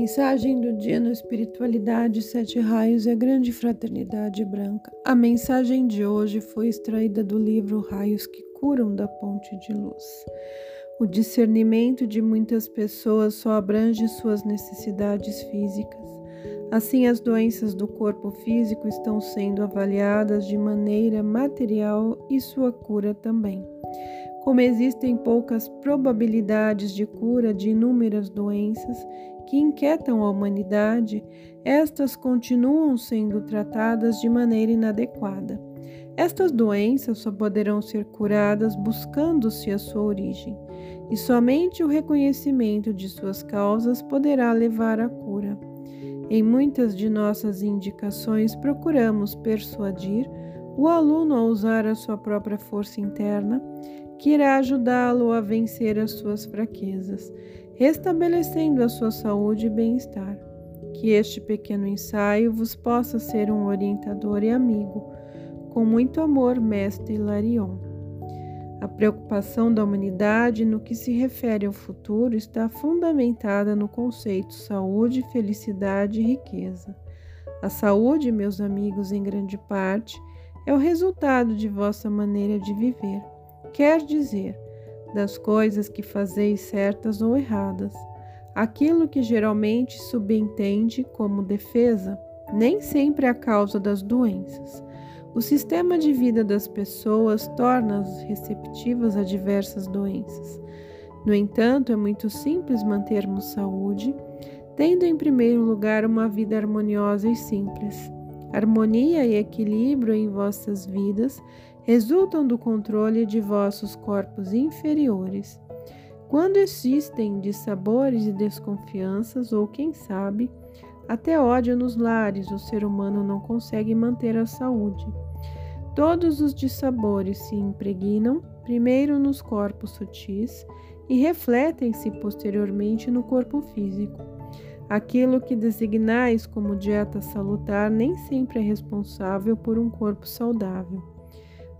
Mensagem do dia no Espiritualidade Sete Raios e a Grande Fraternidade Branca. A mensagem de hoje foi extraída do livro Raios que Curam da Ponte de Luz. O discernimento de muitas pessoas só abrange suas necessidades físicas. Assim, as doenças do corpo físico estão sendo avaliadas de maneira material e sua cura também. Como existem poucas probabilidades de cura de inúmeras doenças que inquietam a humanidade, estas continuam sendo tratadas de maneira inadequada. Estas doenças só poderão ser curadas buscando-se a sua origem, e somente o reconhecimento de suas causas poderá levar à cura. Em muitas de nossas indicações, procuramos persuadir o aluno a usar a sua própria força interna que irá ajudá-lo a vencer as suas fraquezas, restabelecendo a sua saúde e bem-estar. Que este pequeno ensaio vos possa ser um orientador e amigo. Com muito amor, Mestre Larion. A preocupação da humanidade no que se refere ao futuro está fundamentada no conceito saúde, felicidade e riqueza. A saúde, meus amigos, em grande parte, é o resultado de vossa maneira de viver quer dizer, das coisas que fazeis certas ou erradas. Aquilo que geralmente subentende como defesa nem sempre é a causa das doenças. O sistema de vida das pessoas torna-as receptivas a diversas doenças. No entanto, é muito simples mantermos saúde, tendo em primeiro lugar uma vida harmoniosa e simples. Harmonia e equilíbrio em vossas vidas resultam do controle de vossos corpos inferiores. Quando existem dissabores e desconfianças, ou quem sabe, até ódio nos lares, o ser humano não consegue manter a saúde. Todos os dissabores se impregnam primeiro nos corpos sutis e refletem-se posteriormente no corpo físico. Aquilo que designais como dieta salutar nem sempre é responsável por um corpo saudável.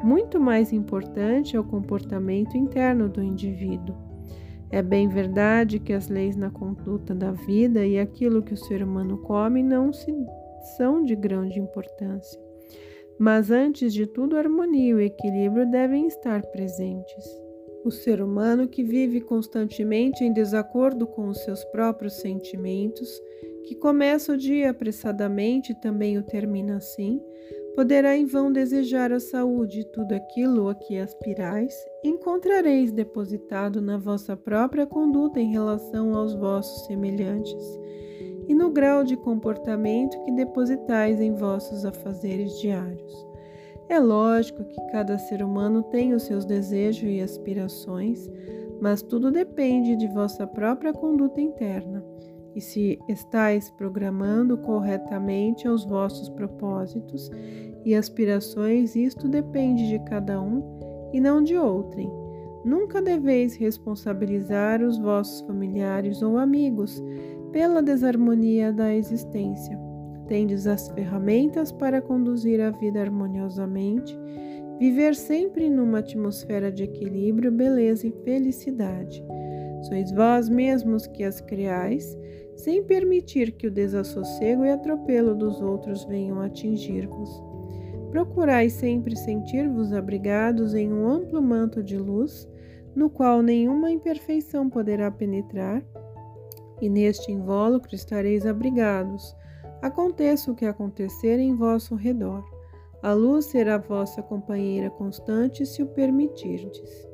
Muito mais importante é o comportamento interno do indivíduo. É bem verdade que as leis na conduta da vida e aquilo que o ser humano come não se, são de grande importância. Mas antes de tudo, a harmonia e o equilíbrio devem estar presentes. O ser humano que vive constantemente em desacordo com os seus próprios sentimentos, que começa o dia apressadamente e também o termina assim, Poderá em vão desejar a saúde, tudo aquilo a que aspirais, encontrareis depositado na vossa própria conduta em relação aos vossos semelhantes e no grau de comportamento que depositais em vossos afazeres diários. É lógico que cada ser humano tem os seus desejos e aspirações, mas tudo depende de vossa própria conduta interna. E se estáis programando corretamente aos vossos propósitos e aspirações, isto depende de cada um e não de outrem. Nunca deveis responsabilizar os vossos familiares ou amigos pela desarmonia da existência. Tendes as ferramentas para conduzir a vida harmoniosamente, viver sempre numa atmosfera de equilíbrio, beleza e felicidade. Sois vós mesmos que as criais, sem permitir que o desassossego e atropelo dos outros venham atingir-vos. Procurai sempre sentir-vos abrigados em um amplo manto de luz, no qual nenhuma imperfeição poderá penetrar, e neste invólucro estareis abrigados, aconteça o que acontecer em vosso redor. A luz será vossa companheira constante se o permitirdes.